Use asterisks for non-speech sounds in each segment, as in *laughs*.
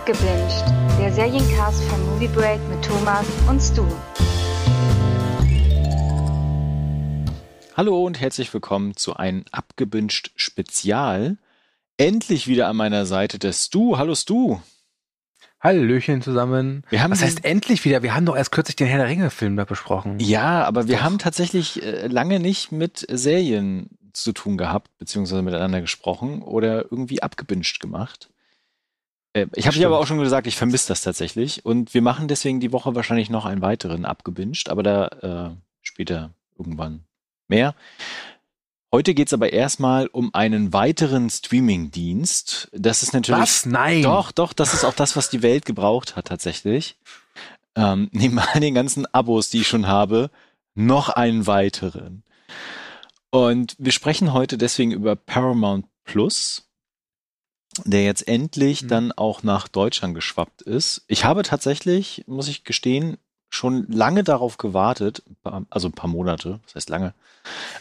Abgebinged, der Seriencast von Movie Break mit Thomas und Stu. Hallo und herzlich willkommen zu einem Abgebinged Spezial. Endlich wieder an meiner Seite der Stu. Hallo Stu. Hallöchen zusammen. Wir haben Was heißt endlich wieder? Wir haben doch erst kürzlich den Herr der Ringe-Film da besprochen. Ja, aber wir Doch. haben tatsächlich äh, lange nicht mit Serien zu tun gehabt, beziehungsweise miteinander gesprochen oder irgendwie abgebinged gemacht. Äh, ich habe dir aber auch schon gesagt, ich vermisse das tatsächlich. Und wir machen deswegen die Woche wahrscheinlich noch einen weiteren abgebinged, aber da äh, später irgendwann mehr. Heute geht's aber erstmal um einen weiteren Streaming-Dienst. Das ist natürlich. Was? Nein. Doch, doch, das ist auch das, was die Welt gebraucht hat tatsächlich. Ähm, *laughs* neben all den ganzen Abos, die ich schon habe, noch einen weiteren. Und wir sprechen heute deswegen über Paramount Plus, der jetzt endlich Mhm. dann auch nach Deutschland geschwappt ist. Ich habe tatsächlich, muss ich gestehen, schon lange darauf gewartet, also ein paar Monate, das heißt lange.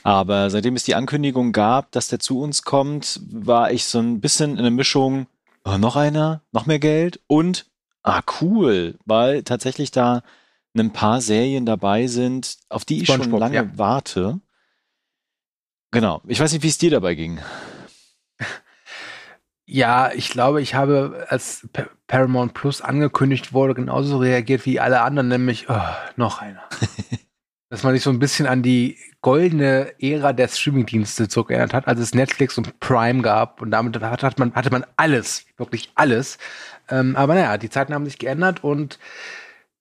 Aber seitdem es die Ankündigung gab, dass der zu uns kommt, war ich so ein bisschen in der Mischung, oh, noch einer, noch mehr Geld und, ah, cool, weil tatsächlich da ein paar Serien dabei sind, auf die ich schon SpongeBob, lange ja. warte. Genau. Ich weiß nicht, wie es dir dabei ging. Ja, ich glaube, ich habe, als Pa- Paramount Plus angekündigt wurde, genauso reagiert wie alle anderen, nämlich, oh, noch einer. *laughs* Dass man sich so ein bisschen an die goldene Ära der Streamingdienste zurückerinnert hat, als es Netflix und Prime gab und damit hat man, hatte man alles, wirklich alles. Ähm, aber naja, die Zeiten haben sich geändert und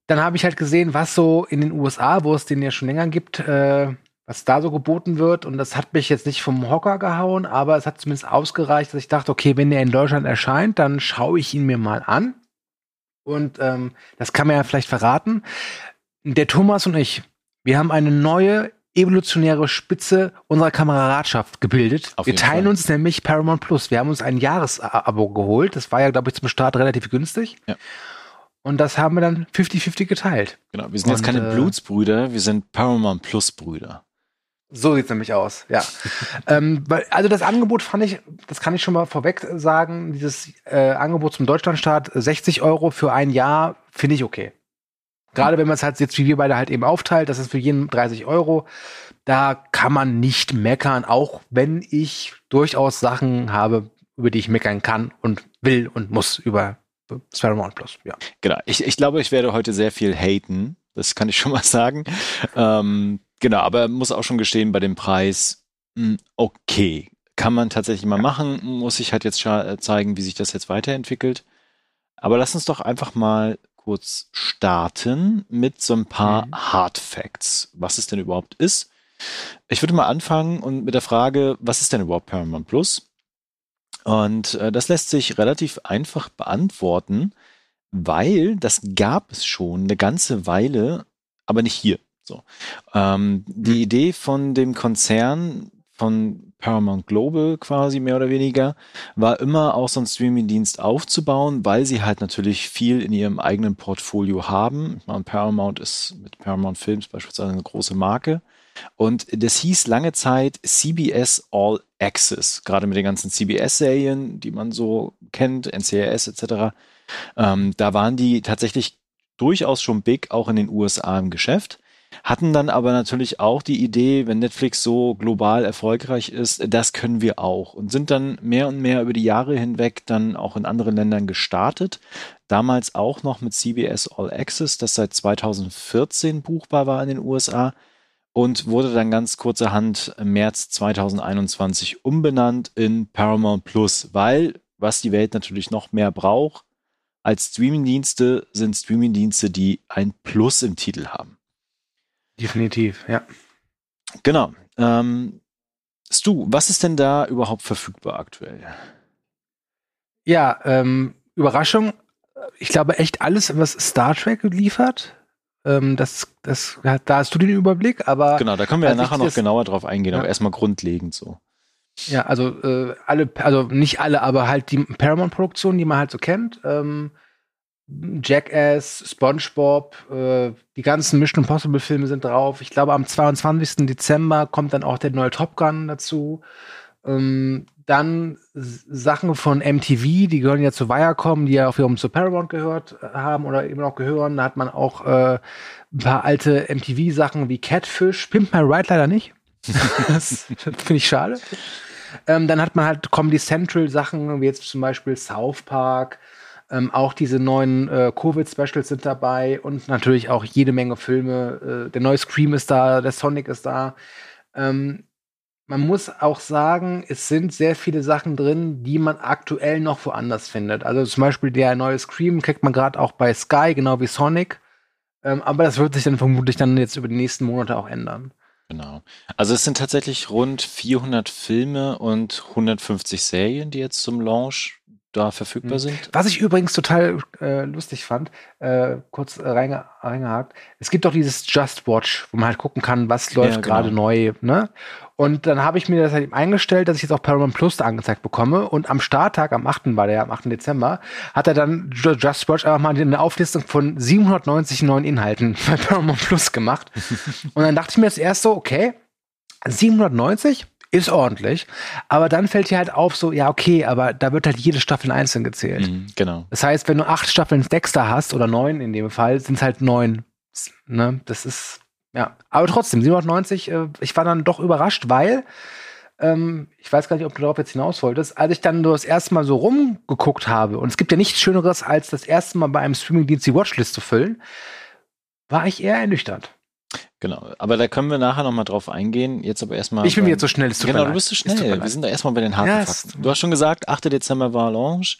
dann habe ich halt gesehen, was so in den USA, wo es den ja schon länger gibt, äh, was da so geboten wird. Und das hat mich jetzt nicht vom Hocker gehauen, aber es hat zumindest ausgereicht, dass ich dachte, okay, wenn der in Deutschland erscheint, dann schaue ich ihn mir mal an. Und ähm, das kann man ja vielleicht verraten. Der Thomas und ich, wir haben eine neue evolutionäre Spitze unserer Kameradschaft gebildet. Wir teilen Fall. uns nämlich Paramount Plus. Wir haben uns ein Jahresabo geholt. Das war ja, glaube ich, zum Start relativ günstig. Ja. Und das haben wir dann 50-50 geteilt. Genau. Wir sind jetzt Und, keine äh, Blutsbrüder, wir sind Paramount Plus Brüder. So sieht's nämlich aus, ja. *laughs* ähm, also das Angebot fand ich, das kann ich schon mal vorweg sagen, dieses äh, Angebot zum Deutschlandstart, 60 Euro für ein Jahr, finde ich okay. Gerade wenn man es halt jetzt wie wir beide halt eben aufteilt, das ist für jeden 30 Euro. Da kann man nicht meckern, auch wenn ich durchaus Sachen habe, über die ich meckern kann und will und muss über Paramount Plus. Ja. Genau. Ich, ich glaube, ich werde heute sehr viel haten. Das kann ich schon mal sagen. Ähm, genau, aber muss auch schon gestehen, bei dem Preis, mh, okay. Kann man tatsächlich mal machen, muss ich halt jetzt äh, zeigen, wie sich das jetzt weiterentwickelt. Aber lass uns doch einfach mal kurz starten mit so ein paar Mhm. Hard Facts, was es denn überhaupt ist. Ich würde mal anfangen und mit der Frage, was ist denn überhaupt Paramount Plus? Und äh, das lässt sich relativ einfach beantworten, weil das gab es schon eine ganze Weile, aber nicht hier. So. Ähm, die Idee von dem Konzern von Paramount Global quasi mehr oder weniger war immer auch so einen Streaming-Dienst aufzubauen, weil sie halt natürlich viel in ihrem eigenen Portfolio haben. Ich meine, Paramount ist mit Paramount Films beispielsweise eine große Marke. Und das hieß lange Zeit CBS All Access, gerade mit den ganzen CBS-Serien, die man so kennt, NCIS etc. Ähm, da waren die tatsächlich durchaus schon big, auch in den USA im Geschäft. Hatten dann aber natürlich auch die Idee, wenn Netflix so global erfolgreich ist, das können wir auch. Und sind dann mehr und mehr über die Jahre hinweg dann auch in anderen Ländern gestartet. Damals auch noch mit CBS All Access, das seit 2014 buchbar war in den USA und wurde dann ganz kurzerhand im März 2021 umbenannt in Paramount Plus, weil was die Welt natürlich noch mehr braucht als Streamingdienste sind Streamingdienste, die ein Plus im Titel haben. Definitiv, ja. Genau. Ähm, Stu, was ist denn da überhaupt verfügbar aktuell? Ja, ähm, Überraschung. Ich glaube echt alles, was Star Trek liefert. Ähm, das, das, da hast du den Überblick, aber Genau, da können wir ja nachher noch genauer drauf eingehen, aber Ja. erstmal grundlegend so. Ja, also äh, alle, also nicht alle, aber halt die Paramount-Produktionen, die man halt so kennt. Ähm, Jackass, SpongeBob, äh, die ganzen Mission Impossible Filme sind drauf. Ich glaube, am 22. Dezember kommt dann auch der neue Top Gun dazu. Ähm, dann Sachen von MTV, die gehören ja zu Viacom, die ja auch wiederum zu Paramount gehört äh, haben oder immer noch gehören. Da hat man auch äh, ein paar alte MTV-Sachen wie Catfish. Pimp My Ride leider nicht. *laughs* das finde ich schade. Ähm, dann hat man halt Comedy Central Sachen, wie jetzt zum Beispiel South Park. Ähm, auch diese neuen äh, Covid-Specials sind dabei und natürlich auch jede Menge Filme. Äh, der neue Scream ist da, der Sonic ist da. Ähm, man muss auch sagen, es sind sehr viele Sachen drin, die man aktuell noch woanders findet. Also zum Beispiel der neue Scream kriegt man gerade auch bei Sky, genau wie Sonic. Ähm, aber das wird sich dann vermutlich dann jetzt über die nächsten Monate auch ändern. Genau. Also es sind tatsächlich rund 400 Filme und 150 Serien, die jetzt zum Launch da verfügbar mhm. sind. Was ich übrigens total äh, lustig fand, äh, kurz reinge reingehakt, es gibt doch dieses Just Watch, wo man halt gucken kann, was läuft ja, gerade genau. neu. Ne? Und dann habe ich mir das halt eingestellt, dass ich jetzt auch Paramount Plus da angezeigt bekomme. Und am Starttag, am 8. war der, am 8. Dezember, hat er dann Just Watch einfach mal eine Auflistung von 790 neuen Inhalten *laughs* bei Paramount Plus gemacht. *laughs* und dann dachte ich mir jetzt erst so, okay, 790? Ist ordentlich. Aber dann fällt dir halt auf, so, ja, okay, aber da wird halt jede Staffel einzeln gezählt. Mhm, genau. Das heißt, wenn du acht Staffeln Dexter hast, oder neun in dem Fall, sind es halt neun. Ne? Das ist, ja. Aber trotzdem, 790, äh, ich war dann doch überrascht, weil, ähm, ich weiß gar nicht, ob du darauf jetzt hinaus wolltest, als ich dann nur das erste Mal so rumgeguckt habe, und es gibt ja nichts Schöneres, als das erste Mal bei einem Streamingdienst die Watchlist zu füllen, war ich eher ernüchtert. Genau, aber da können wir nachher nochmal drauf eingehen. Jetzt aber erstmal. Ich bin beim, jetzt so schnell. Genau, du bist so schnell. Wir sind da erstmal bei den harten ja, Fakten. Du hast schon gesagt, 8. Dezember war Launch.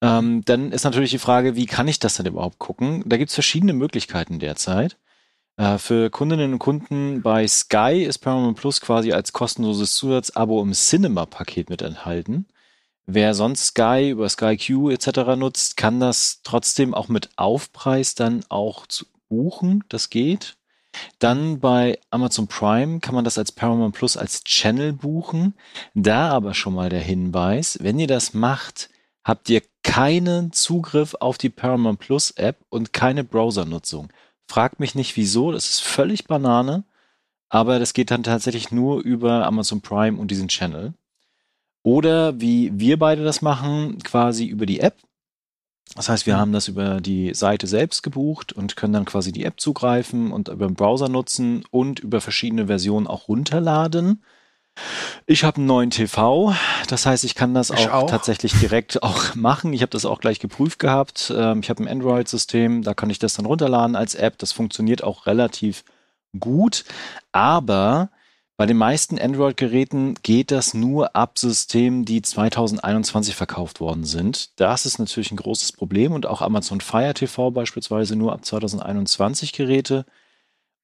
Ähm, dann ist natürlich die Frage, wie kann ich das denn überhaupt gucken? Da gibt es verschiedene Möglichkeiten derzeit. Äh, für Kundinnen und Kunden bei Sky ist Paramount Plus quasi als kostenloses Zusatzabo im Cinema-Paket mit enthalten. Wer sonst Sky über Sky Q etc. nutzt, kann das trotzdem auch mit Aufpreis dann auch buchen. Das geht. Dann bei Amazon Prime kann man das als Paramount Plus als Channel buchen. Da aber schon mal der Hinweis, wenn ihr das macht, habt ihr keinen Zugriff auf die Paramount Plus App und keine Browsernutzung. Fragt mich nicht wieso, das ist völlig Banane, aber das geht dann tatsächlich nur über Amazon Prime und diesen Channel. Oder wie wir beide das machen, quasi über die App. Das heißt, wir haben das über die Seite selbst gebucht und können dann quasi die App zugreifen und über den Browser nutzen und über verschiedene Versionen auch runterladen. Ich habe einen neuen TV, das heißt, ich kann das auch, auch, tatsächlich direkt *laughs* auch machen. Ich habe das auch gleich geprüft gehabt. Ähm, ich habe ein Android-System, da kann ich das dann runterladen als App. Das funktioniert auch relativ gut, aber bei den meisten Android-Geräten geht das nur ab Systemen, die 2021 verkauft worden sind. Das ist natürlich ein großes Problem und auch Amazon Fire TV beispielsweise nur ab 2021 Geräte.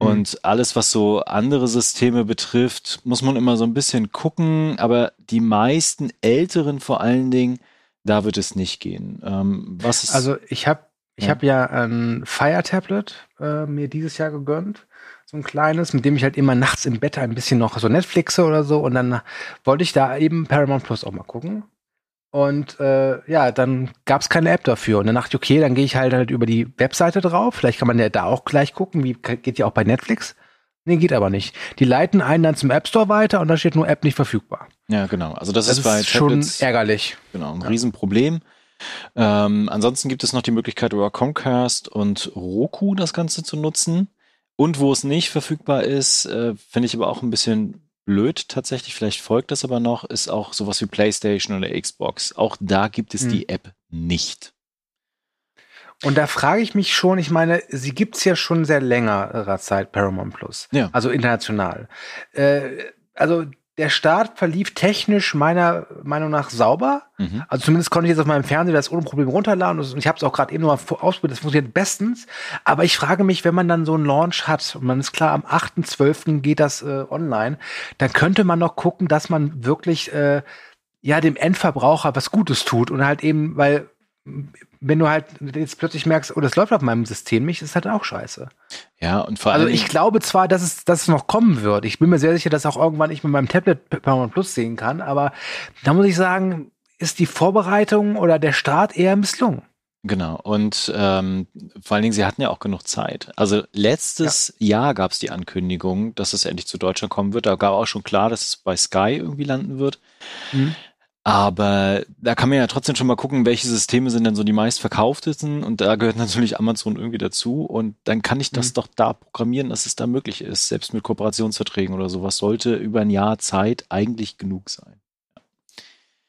Mhm. Und alles, was so andere Systeme betrifft, muss man immer so ein bisschen gucken. Aber die meisten älteren vor allen Dingen, da wird es nicht gehen. Ähm, was ist, also ich habe ich ja. habe ja ein Fire Tablet äh, mir dieses Jahr gegönnt so ein kleines, mit dem ich halt immer nachts im Bett ein bisschen noch so Netflixe oder so und dann wollte ich da eben Paramount Plus auch mal gucken. Und äh, ja, dann gab es keine App dafür. Und dann dachte ich, okay, dann gehe ich halt halt über die Webseite drauf. Vielleicht kann man ja da auch gleich gucken, wie geht ja auch bei Netflix. Nee, geht aber nicht. Die leiten einen dann zum App Store weiter und da steht nur App nicht verfügbar. Ja, genau. Also das, das ist bei ist Tablets schon ärgerlich. Genau, ein ja. Riesenproblem. Ähm, ansonsten gibt es noch die Möglichkeit, über Comcast und Roku das Ganze zu nutzen. Und wo es nicht verfügbar ist, äh, finde ich aber auch ein bisschen blöd tatsächlich. Vielleicht folgt das aber noch, ist auch sowas wie PlayStation oder Xbox. Auch da gibt es hm. die App nicht. Und da frage ich mich schon, ich meine, sie gibt es ja schon sehr längerer Zeit, Paramount Plus. Ja. Also international. Äh, also der Start verlief technisch meiner Meinung nach sauber. Mhm. Also zumindest konnte ich jetzt auf meinem Fernseher das ohne Probleme runterladen. Und ich habe es auch gerade eben noch mal ausprobiert, das funktioniert bestens. Aber ich frage mich, wenn man dann so einen Launch hat und man ist klar, am 8.12. geht das äh, online, dann könnte man noch gucken, dass man wirklich äh, ja dem Endverbraucher was Gutes tut und halt eben, weil wenn du halt jetzt plötzlich merkst, oh, das läuft auf meinem System nicht, ist halt auch scheiße. Ja, und vor allem. Also ich glaube zwar, dass es, dass es noch kommen wird. Ich bin mir sehr sicher, dass auch irgendwann ich mit meinem Tablet Paramount Plus sehen kann, aber da muss ich sagen, ist die Vorbereitung oder der Start eher misslungen. Genau, und ähm, vor allen Dingen, sie hatten ja auch genug Zeit. Also letztes ja. Jahr gab es die Ankündigung, dass es endlich zu Deutschland kommen wird. Da gab auch schon klar, dass es bei Sky irgendwie landen wird. Mhm. Aber da kann man ja trotzdem schon mal gucken, welche Systeme sind denn so die meistverkauftesten und da gehört *laughs* natürlich Amazon irgendwie dazu und dann kann ich das mhm. doch da programmieren, dass es da möglich ist, selbst mit Kooperationsverträgen oder sowas sollte über ein Jahr Zeit eigentlich genug sein.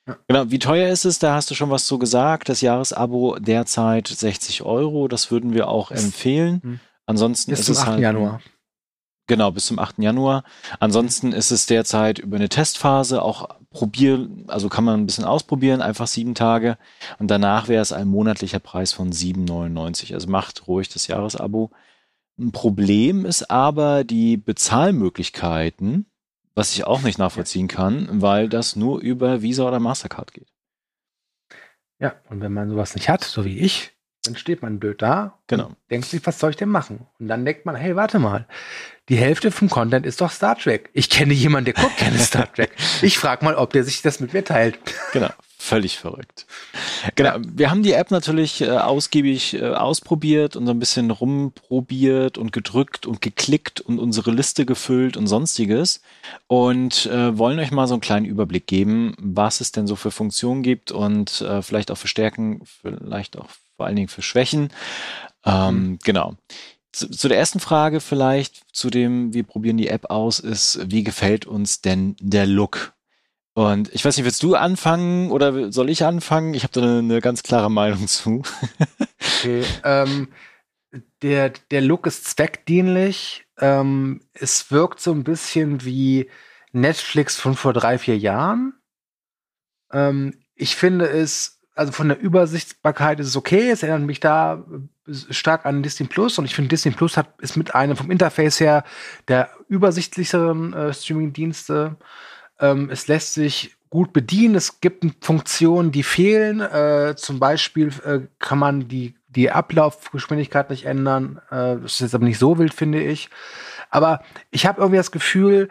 Ja. Genau, wie teuer ist es? Da hast du schon was zu gesagt. Das Jahresabo derzeit 60 Euro, das würden wir auch das, empfehlen. Mh. Ansonsten Bis ist zum es 8. halt, Januar. Genau, bis zum 8. Januar. Ansonsten ist es derzeit über eine Testphase auch probieren, also kann man ein bisschen ausprobieren, einfach sieben Tage. Und danach wäre es ein monatlicher Preis von 7,99. Also macht ruhig das Jahresabo. Ein Problem ist aber die Bezahlmöglichkeiten, was ich auch nicht nachvollziehen kann, weil das nur über Visa oder Mastercard geht. Ja, und wenn man sowas nicht hat, so wie ich, dann steht man blöd da genau. und denkt sich, was soll ich denn machen? Und dann denkt man, hey, warte mal, die Hälfte vom Content ist doch Star Trek. Ich kenne jemanden, der guckt gerne Star Trek. *laughs* Ich frage mal, ob der sich das mit mir teilt. Genau, völlig verrückt. Genau, wir haben die App natürlich äh, ausgiebig äh, ausprobiert und so ein bisschen rumprobiert und gedrückt und geklickt und unsere Liste gefüllt und sonstiges und äh, wollen euch mal so einen kleinen Überblick geben, was es denn so für Funktionen gibt und äh, vielleicht auch für Stärken, vielleicht auch vor allen Dingen für Schwächen. Ähm, mhm. Genau. Zu, zu, der ersten Frage vielleicht, zu dem wir probieren die App aus, ist, wie gefällt uns denn der Look? Und ich weiß nicht, willst du anfangen oder soll ich anfangen? Ich habe da eine, eine, ganz klare Meinung zu. *laughs* okay, ähm, der, der Look ist zweckdienlich. Ähm, es wirkt so ein bisschen wie Netflix von vor drei, vier Jahren. Ähm, ich finde es also von der Übersichtbarkeit ist es okay. Es erinnert mich da stark an Disney Plus und ich finde Disney Plus hat ist mit einem vom Interface her der übersichtlicheren äh, Streaming-Dienste. Ähm, es lässt sich gut bedienen. Es gibt Funktionen, die fehlen. Äh, zum Beispiel äh, kann man die die Ablaufgeschwindigkeit nicht ändern. Äh, das ist jetzt aber nicht so wild, finde ich. Aber ich habe irgendwie das Gefühl,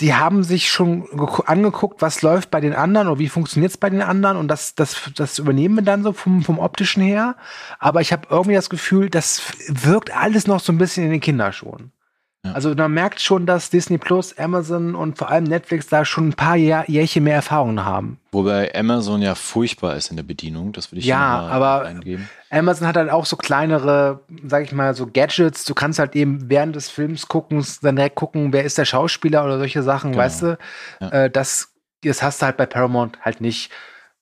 sie haben sich schon angeguckt, was läuft bei den anderen oder wie funktioniert es bei den anderen und das, das, das übernehmen wir dann so vom, vom optischen her. Aber ich habe irgendwie das Gefühl, das wirkt alles noch so ein bisschen in den Kinderschuhen. Ja. Also man merkt schon, dass Disney Plus, Amazon und vor allem Netflix da schon ein paar Jahr, Jährchen mehr Erfahrungen haben. Wobei Amazon ja furchtbar ist in der Bedienung, das würde ich ja, aber eingeben. Amazon hat halt auch so kleinere, sag ich mal, so Gadgets. Du kannst halt eben während des Films gucken, dann direkt gucken, wer ist der Schauspieler oder solche Sachen, genau. weißt du? Ja. Äh, das, das hast du halt bei Paramount halt nicht.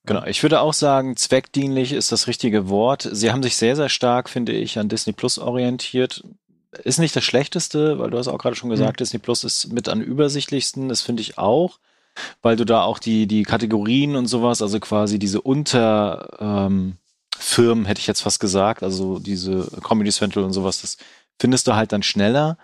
Genau, ich würde auch sagen, zweckdienlich ist das richtige Wort. Sie haben sich sehr, sehr stark, finde ich, an Disney Plus orientiert ist nicht das Schlechteste, weil du hast auch gerade schon gesagt, mhm. Disney Plus ist mit am übersichtlichsten, das finde ich auch, weil du da auch die, die Kategorien und sowas, also quasi diese Unterfirmen, ähm, hätte ich jetzt fast gesagt, also diese Comedy Central und sowas, das findest du halt dann schneller.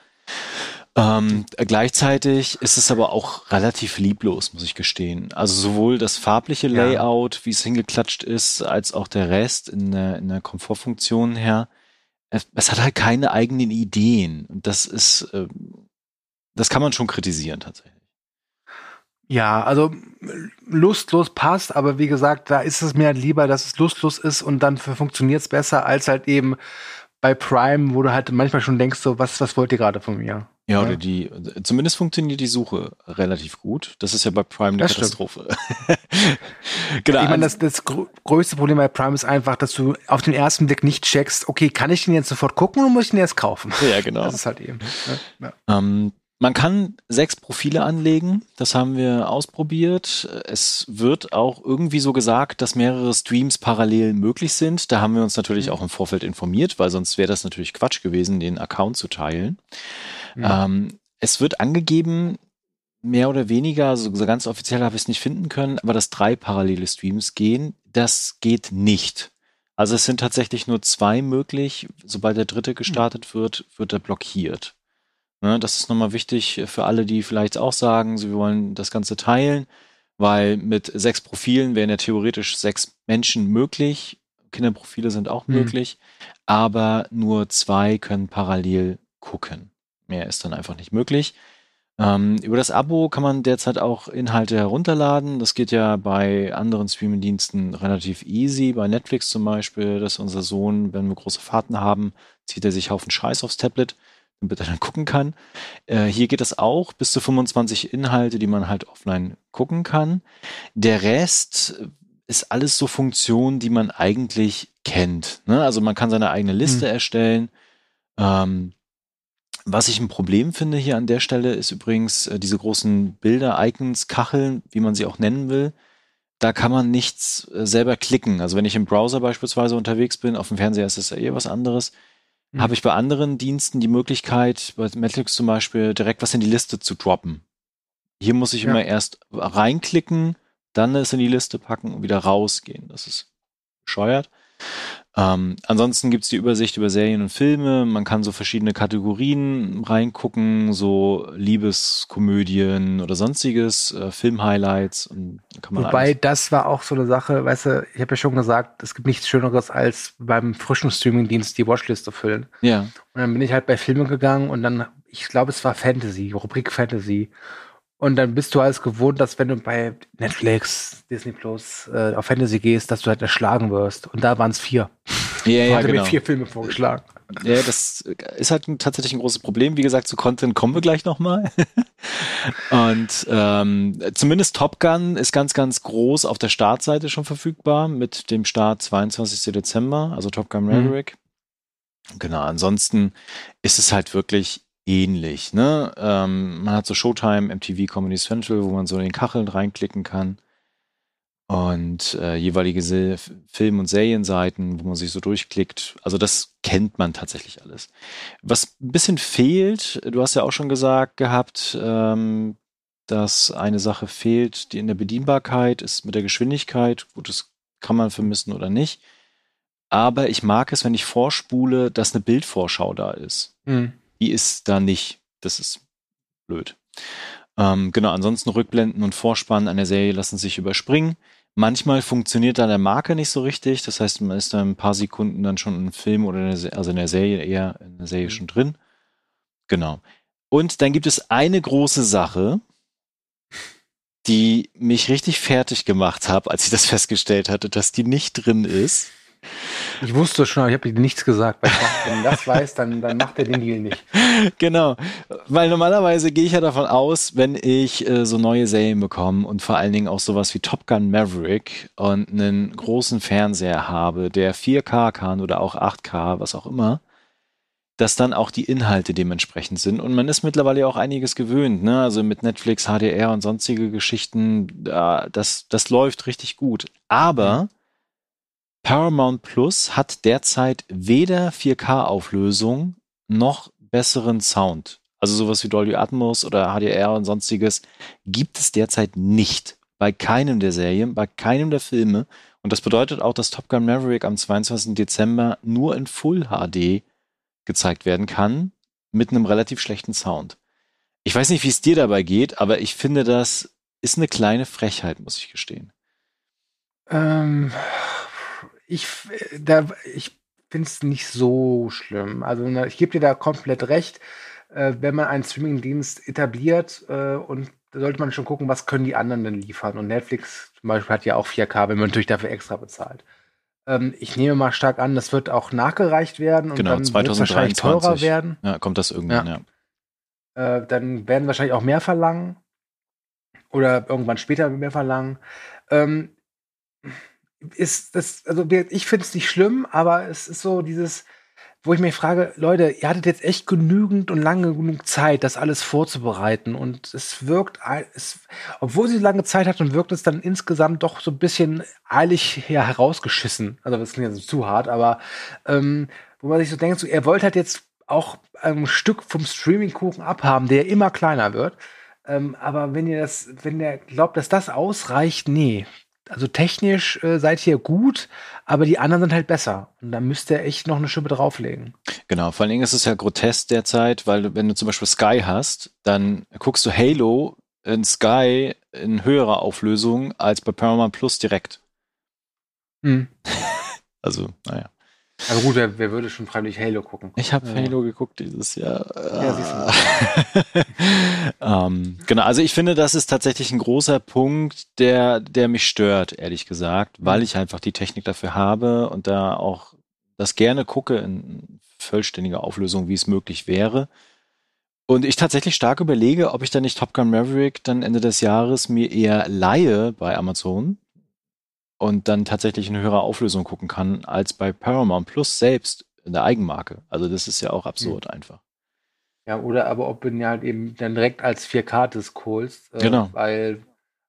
Ähm, gleichzeitig ist es aber auch relativ lieblos, muss ich gestehen. Also sowohl das farbliche Layout, ja. wie es hingeklatscht ist, als auch der Rest in der, in der Komfortfunktion her es, es hat halt keine eigenen Ideen. Und das ist, äh, das kann man schon kritisieren tatsächlich. Ja, also lustlos passt, aber wie gesagt, da ist es mir halt lieber, dass es lustlos ist und dann funktioniert es besser, als halt eben bei Prime, wo du halt manchmal schon denkst, so, was, was wollt ihr gerade von mir? Ja, oder die, zumindest funktioniert die Suche relativ gut. Das ist ja bei Prime eine das Katastrophe. *laughs* genau. Ich meine, das, das größte Problem bei Prime ist einfach, dass du auf den ersten Blick nicht checkst, okay, kann ich den jetzt sofort gucken oder muss ich den erst kaufen? Ja, genau. Das ist halt eben. Ja. Ähm, man kann sechs Profile anlegen. Das haben wir ausprobiert. Es wird auch irgendwie so gesagt, dass mehrere Streams parallel möglich sind. Da haben wir uns natürlich mhm. auch im Vorfeld informiert, weil sonst wäre das natürlich Quatsch gewesen, den Account zu teilen. Ja. Ähm, es wird angegeben, mehr oder weniger, so, so ganz offiziell habe ich es nicht finden können, aber dass drei parallele Streams gehen, das geht nicht. Also es sind tatsächlich nur zwei möglich. Sobald der dritte hm. gestartet wird, wird er blockiert. Ne, das ist nochmal wichtig für alle, die vielleicht auch sagen, sie wollen das Ganze teilen, weil mit sechs Profilen wären ja theoretisch sechs Menschen möglich. Kinderprofile sind auch mhm. möglich, aber nur zwei können parallel gucken. Mehr ist dann einfach nicht möglich. Ähm, über das Abo kann man derzeit auch Inhalte herunterladen. Das geht ja bei anderen Streaming-Diensten relativ easy. Bei Netflix zum Beispiel, dass unser Sohn, wenn wir große Fahrten haben, zieht er sich Haufen Scheiß aufs Tablet. Dann gucken kann. Äh, hier geht es auch bis zu 25 Inhalte, die man halt offline gucken kann. Der Rest ist alles so Funktionen, die man eigentlich kennt. Ne? Also man kann seine eigene Liste mhm. erstellen. Ähm, was ich ein Problem finde hier an der Stelle ist übrigens äh, diese großen Bilder, Icons, Kacheln, wie man sie auch nennen will. Da kann man nichts äh, selber klicken. Also wenn ich im Browser beispielsweise unterwegs bin, auf dem Fernseher ist es ja eher was anderes. Mhm. Habe ich bei anderen Diensten die Möglichkeit, bei Netflix zum Beispiel, direkt was in die Liste zu droppen. Hier muss ich ja. immer erst reinklicken, dann es in die Liste packen und wieder rausgehen. Das ist bescheuert. Ähm, ansonsten gibt's die Übersicht über Serien und Filme. Man kann so verschiedene Kategorien reingucken, so Liebeskomödien oder sonstiges, äh, Filmhighlights. Wobei alles. das war auch so eine Sache, weißt du, ich habe ja schon gesagt, es gibt nichts Schöneres als beim frischen Streamingdienst die Watchliste füllen. Ja. Und dann bin ich halt bei Filmen gegangen und dann, ich glaube, es war Fantasy, Rubrik Fantasy. Und dann bist du alles gewohnt, dass wenn du bei Netflix, Disney Plus äh, auf Fantasy gehst, dass du halt erschlagen wirst. Und da waren es vier. Ja, ja, hatte genau. mir vier Filme vorgeschlagen. Ja, das ist halt tatsächlich ein großes Problem. Wie gesagt, zu Content kommen wir gleich nochmal. *laughs* Und ähm, zumindest Top Gun ist ganz, ganz groß auf der Startseite schon verfügbar mit dem Start 22. Dezember, also Top Gun Maverick. Mhm. Genau, ansonsten ist es halt wirklich ähnlich. Ne? Ähm, man hat so Showtime, MTV Comedy Central, wo man so in den Kacheln reinklicken kann. Und äh, jeweilige Se Film- und Serienseiten, wo man sich so durchklickt. Also das kennt man tatsächlich alles. Was ein bisschen fehlt, du hast ja auch schon gesagt gehabt, ähm, dass eine Sache fehlt, die in der Bedienbarkeit ist mit der Geschwindigkeit. Gut, das kann man vermissen oder nicht. Aber ich mag es, wenn ich vorspule, dass eine Bildvorschau da ist. Mhm die ist da nicht. Das ist blöd. Ähm, genau, ansonsten Rückblenden und Vorspannen an der Serie lassen sich überspringen. Manchmal funktioniert da der Marker nicht so richtig. Das heißt, man ist da ein paar Sekunden dann schon im Film oder in der, also in der Serie eher in der Serie mhm. schon drin. Genau. Und dann gibt es eine große Sache, die mich richtig fertig gemacht hat, als ich das festgestellt hatte, dass die nicht drin ist. Ich wusste schon, aber ich habe dir nichts gesagt, wenn das *laughs* weiß, dann, dann macht er den Deal nicht. Genau, weil normalerweise gehe ich ja davon aus, wenn ich äh, so neue Serien bekomme und vor allen Dingen auch sowas wie Top Gun Maverick und einen großen Fernseher habe, der 4K kann oder auch 8K, was auch immer, dass dann auch die Inhalte dementsprechend sind. Und man ist mittlerweile auch einiges gewöhnt, ne? Also mit Netflix, HDR und sonstige Geschichten, das, das läuft richtig gut. Aber Paramount Plus hat derzeit weder 4K-Auflösung noch besseren Sound. Also sowas wie Dolby Atmos oder HDR und sonstiges gibt es derzeit nicht. Bei keinem der Serien, bei keinem der Filme. Und das bedeutet auch, dass Top Gun Maverick am 22. Dezember nur in Full HD gezeigt werden kann, mit einem relativ schlechten Sound. Ich weiß nicht, wie es dir dabei geht, aber ich finde, das ist eine kleine Frechheit, muss ich gestehen. Ähm, ich, da, ich finde es nicht so schlimm. Also ich gebe dir da komplett recht. Äh, wenn man einen Streamingdienst etabliert äh, und da sollte man schon gucken, was können die anderen denn liefern. Und Netflix zum Beispiel hat ja auch 4K, wenn man natürlich dafür extra bezahlt. Ähm, ich nehme mal stark an, das wird auch nachgereicht werden und genau, dann 2023 wahrscheinlich teurer werden. Ja, kommt das irgendwann, ja. ja. Äh, dann werden wahrscheinlich auch mehr verlangen. Oder irgendwann später mehr verlangen. Ähm, ist das, also ich finde es nicht schlimm, aber es ist so dieses, wo ich mich frage, Leute, ihr hattet jetzt echt genügend und lange genug Zeit, das alles vorzubereiten. Und es wirkt, es, obwohl sie lange Zeit hatten, wirkt es dann insgesamt doch so ein bisschen eilig her herausgeschissen. Also das ja so zu hart, aber ähm, wo man sich so denkt, so, er wollte halt jetzt auch ein Stück vom Streamingkuchen abhaben, der immer kleiner wird. Ähm, aber wenn ihr das, wenn ihr glaubt, dass das ausreicht, nee, also technisch äh, seid ihr gut, aber die anderen sind halt besser. Und da müsst ihr echt noch eine Schippe drauflegen. Genau, vor allen Dingen ist es ja grotesk derzeit, weil wenn du zum Beispiel Sky hast, dann guckst du Halo in Sky in höherer Auflösung als bei Paramount Plus direkt. Mhm. *laughs* also, naja. Also gut, wer, wer würde schon freiwillig Halo gucken? Ich habe ja. Halo geguckt dieses Jahr. Ja, *laughs* ähm, genau, also ich finde, das ist tatsächlich ein großer Punkt, der, der mich stört, ehrlich gesagt, weil mhm. ich einfach die Technik dafür habe und da auch das gerne gucke in vollständiger Auflösung, wie es möglich wäre. Und ich tatsächlich stark überlege, ob ich dann nicht Top Gun Maverick dann Ende des Jahres mir eher leihe bei Amazon und dann tatsächlich in höherer Auflösung gucken kann, als bei Paramount Plus selbst in der Eigenmarke. Also das ist ja auch absurd mhm. einfach. Ja, oder aber ob du ihn halt eben dann direkt als 4K-Disc holst. Äh, genau. Weil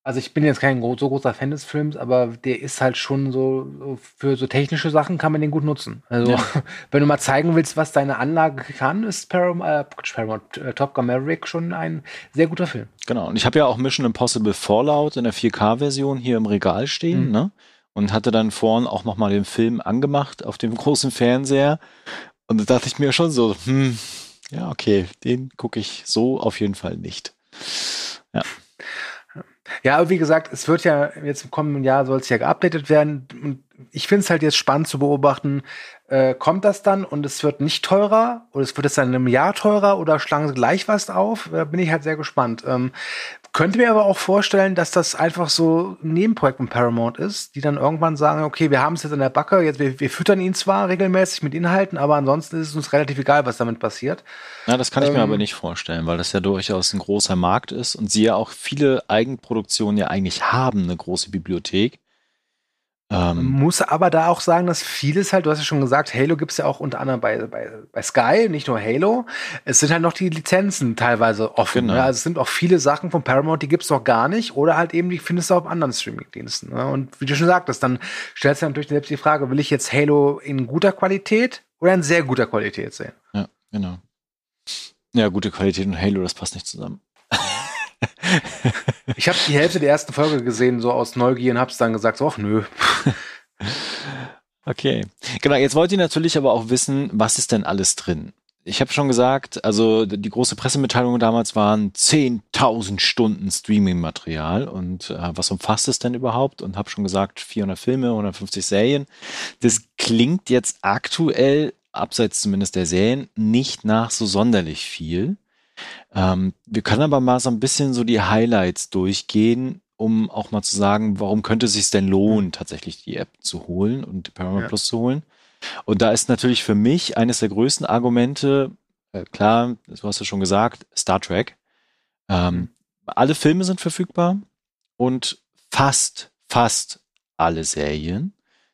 also ich bin jetzt kein so großer Fan des Films, aber der ist halt schon so, für so technische Sachen kann man den gut nutzen. Also ja. *laughs* wenn du mal zeigen willst, was deine Anlage kann, ist Paramount, äh, Paramount äh, Top Gun Maverick schon ein sehr guter Film. Genau, und ich habe ja auch Mission Impossible Fallout in der 4K-Version hier im Regal stehen, mhm. ne? Und hatte dann vorhin auch nochmal den Film angemacht auf dem großen Fernseher. Und da dachte ich mir schon so, hm, ja, okay, den gucke ich so auf jeden Fall nicht. Ja. Ja, aber wie gesagt, es wird ja jetzt im kommenden Jahr soll es ja geupdatet werden. Und ich finde es halt jetzt spannend zu beobachten, äh, kommt das dann und es wird nicht teurer oder es wird es dann in einem Jahr teurer oder schlagen sie gleich was auf? Da bin ich halt sehr gespannt. Ähm, könnte mir aber auch vorstellen, dass das einfach so ein Nebenprojekt von Paramount ist, die dann irgendwann sagen, okay, wir haben es jetzt in der Backe, jetzt wir, wir, füttern ihn zwar regelmäßig mit Inhalten, aber ansonsten ist es uns relativ egal, was damit passiert. Ja, das kann ich ähm, mir aber nicht vorstellen, weil das ja durchaus ein großer Markt ist und sie ja auch viele Eigenproduktionen ja eigentlich haben, eine große Bibliothek. Ähm, muss aber da auch sagen, dass vieles halt, du hast ja schon gesagt, Halo gibt es ja auch unter anderem bei, bei, bei Sky, nicht nur Halo. Es sind halt noch die Lizenzen teilweise offen. Genau. Ne? Also es sind auch viele Sachen von Paramount, die gibt es noch gar nicht. Oder halt eben, die findest du auf anderen Streaming-Diensten. Ne? Und wie du schon sagtest, dann stellst du natürlich selbst die Frage, will ich jetzt Halo in guter Qualität oder in sehr guter Qualität sehen? Ja, genau. Ja, gute Qualität und Halo, das passt nicht zusammen. *laughs* ich habe die Hälfte der ersten Folge gesehen, so aus Neugier und hab's dann gesagt, ach nö. *laughs* okay. Genau, jetzt wollt ihr natürlich aber auch wissen, was ist denn alles drin? Ich habe schon gesagt, also die große Pressemitteilung damals waren 10.000 Stunden Streaming-Material und äh, was umfasst es denn überhaupt? Und habe schon gesagt, 400 Filme, 150 Serien. Das klingt jetzt aktuell, abseits zumindest der Serien, nicht nach so sonderlich viel. Ähm, wir können aber mal so ein bisschen so die Highlights durchgehen, um auch mal zu sagen, warum könnte es sich denn lohnen, tatsächlich die App zu holen und Paramount ja. Plus zu holen. Und da ist natürlich für mich eines der größten Argumente, äh, klar, du hast ja schon gesagt, Star Trek. Ähm, mhm. Alle Filme sind verfügbar und fast, fast alle Serien.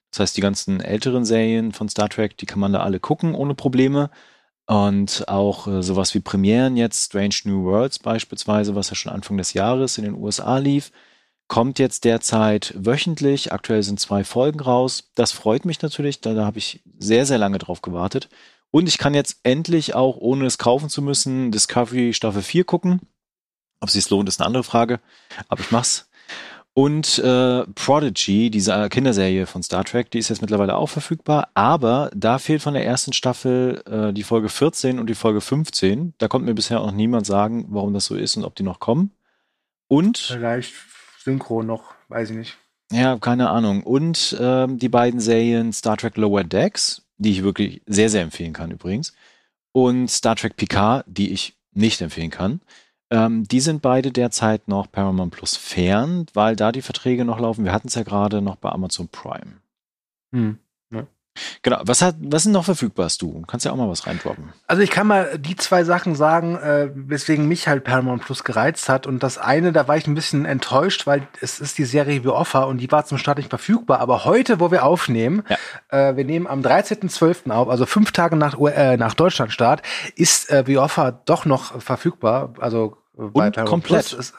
Das heißt, die ganzen älteren Serien von Star Trek, die kann man da alle gucken ohne Probleme. Und auch äh, sowas wie Premieren jetzt, Strange New Worlds beispielsweise, was ja schon Anfang des Jahres in den USA lief, kommt jetzt derzeit wöchentlich. Aktuell sind zwei Folgen raus. Das freut mich natürlich, da, da habe ich sehr, sehr lange drauf gewartet. Und ich kann jetzt endlich auch, ohne es kaufen zu müssen, Discovery Staffel 4 gucken. Ob es sich lohnt, ist eine andere Frage. Aber ich mach's. Und äh, Prodigy, diese Kinderserie von Star Trek, die ist jetzt mittlerweile auch verfügbar, aber da fehlt von der ersten Staffel äh, die Folge 14 und die Folge 15. Da konnte mir bisher auch niemand sagen, warum das so ist und ob die noch kommen. Und vielleicht Synchro noch, weiß ich nicht. Ja, keine Ahnung. Und ähm, die beiden Serien Star Trek Lower Decks, die ich wirklich sehr, sehr empfehlen kann übrigens, und Star Trek Picard, die ich nicht empfehlen kann. Ähm, die sind beide derzeit noch Paramount Plus fern, weil da die Verträge noch laufen. Wir hatten es ja gerade noch bei Amazon Prime. Hm. Genau, was hat, was sind noch verfügbar hast du? Kannst ja auch mal was reindroppen. Also ich kann mal die zwei Sachen sagen, äh, weswegen mich halt Paramount Plus gereizt hat. Und das eine, da war ich ein bisschen enttäuscht, weil es ist die Serie The Offer und die war zum Start nicht verfügbar. Aber heute, wo wir aufnehmen, ja. äh, wir nehmen am 13.12. auf, also fünf Tage nach, äh, nach Deutschlandstart, ist äh, The Offer doch noch verfügbar. Also und komplett. Ist,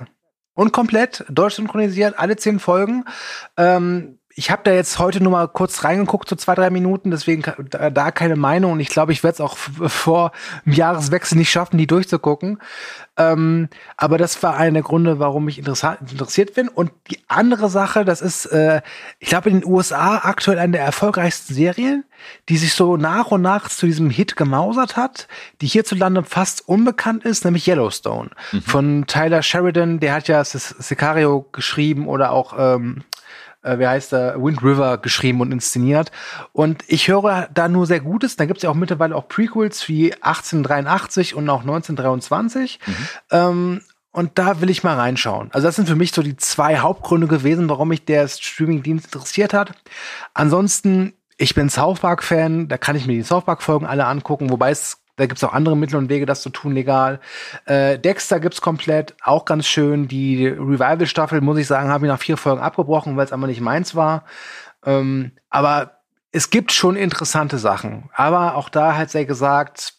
und komplett deutsch synchronisiert, alle zehn Folgen. Ähm, ich habe da jetzt heute nur mal kurz reingeguckt, so zwei, drei Minuten, deswegen da, keine Meinung. Und ich glaube, ich werde es auch vor dem Jahreswechsel nicht schaffen, die durchzugucken. Ähm, aber das war einer der Gründe, warum ich interessiert bin. Und die andere Sache, das ist, äh, ich glaube, in den USA aktuell eine der erfolgreichsten Serien, die sich so nach und nach zu diesem Hit gemausert hat, die hierzulande fast unbekannt ist, nämlich Yellowstone. Mhm. Von Tyler Sheridan, der hat ja Sicario geschrieben oder auch ähm, äh, wie heißt der, Wind River geschrieben und inszeniert. Und ich höre da nur sehr Gutes. Da gibt es ja auch mittlerweile auch Prequels wie 1883 und auch 1923. Mhm. Ähm, und da will ich mal reinschauen. Also das sind für mich so die zwei Hauptgründe gewesen, warum mich der Streaming-Dienst interessiert hat. Ansonsten, ich bin South Park-Fan, da kann ich mir die South Park-Folgen alle angucken, wobei es Da gibt es auch andere Mittel und Wege, das zu tun, legal. Äh, Dexter gibt's komplett, auch ganz schön. Die Revival-Staffel, muss ich sagen, habe ich nach vier Folgen abgebrochen, weil es einfach nicht meins war. Ähm, aber es gibt schon interessante Sachen. Aber auch da hat sehr gesagt,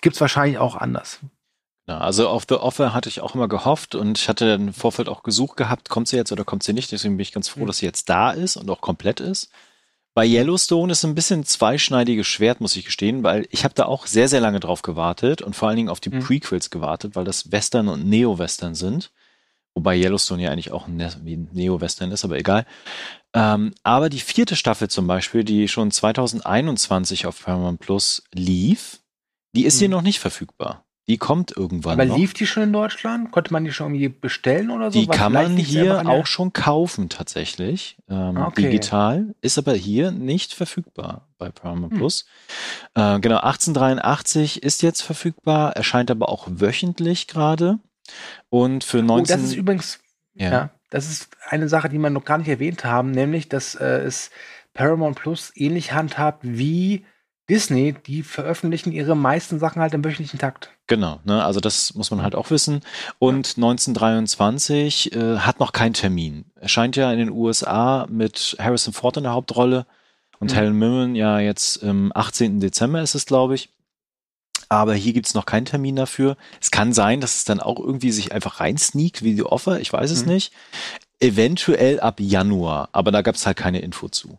gibt's wahrscheinlich auch anders. Ja, also auf The Offer hatte ich auch immer gehofft und ich hatte im Vorfeld auch gesucht gehabt, kommt sie jetzt oder kommt sie nicht. Deswegen bin ich ganz froh, mhm. dass sie jetzt da ist und auch komplett ist. Bei Yellowstone ist ein bisschen zweischneidiges Schwert, muss ich gestehen, weil ich habe da auch sehr, sehr lange drauf gewartet und vor allen Dingen auf die mhm. Prequels gewartet, weil das Western und Neo-Western sind. Wobei Yellowstone ja eigentlich auch ein ne-, Neo-Western ist, aber egal. Ähm, aber die vierte Staffel zum Beispiel, die schon 2021 auf Paramount Plus lief, die ist mhm. hier noch nicht verfügbar. Die kommt irgendwann. Aber noch. lief die schon in Deutschland? Konnte man die schon irgendwie bestellen oder so? Die kann man hier auch schon kaufen tatsächlich. Ähm, okay. Digital. Ist aber hier nicht verfügbar bei Paramount hm. Plus. Äh, genau, 1883 ist jetzt verfügbar, erscheint aber auch wöchentlich gerade. Und für 19. Oh, das ist übrigens, ja. ja. das ist eine Sache, die wir noch gar nicht erwähnt haben, nämlich, dass äh, es Paramount Plus ähnlich handhabt wie Disney, die veröffentlichen ihre meisten Sachen halt im wöchentlichen Takt. Genau, ne, also das muss man halt auch wissen. Und 1923 äh, hat noch keinen Termin. Erscheint ja in den USA mit Harrison Ford in der Hauptrolle und mhm. Helen Mirren ja jetzt im 18. Dezember ist es, glaube ich. Aber hier gibt's noch keinen Termin dafür. Es kann sein, dass es dann auch irgendwie sich einfach reinsneakt wie die Offer, ich weiß es mhm. nicht. Eventuell ab Januar, aber da gab's halt keine Info zu.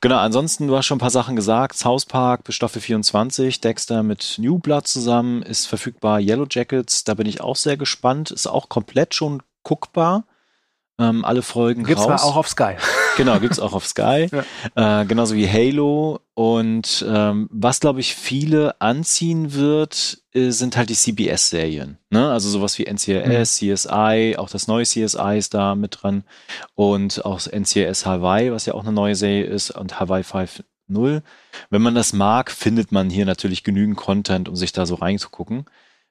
Genau, ansonsten, du hast schon ein paar Sachen gesagt. South Park bis Staffel 24, Dexter mit New Blood zusammen, ist verfügbar. Yellow Jackets, da bin ich auch sehr gespannt. Ist auch komplett schon guckbar. Ähm, alle Folgen gibt's raus. auch auf Sky. *laughs* Genau, gibt's auch auf Sky. ja. äh, genauso wie Halo. Und ähm, was, glaube ich, viele anziehen wird, äh, sind halt die CBS-Serien. Ne? Also sowas wie NCIS, mhm. CSI, auch das neue CSI ist da mit dran. Und auch NCIS Hawaii, was ja auch eine neue Serie ist, und Hawaii 5.0. Wenn man das mag, findet man hier natürlich genügend Content, um sich da so reinzugucken.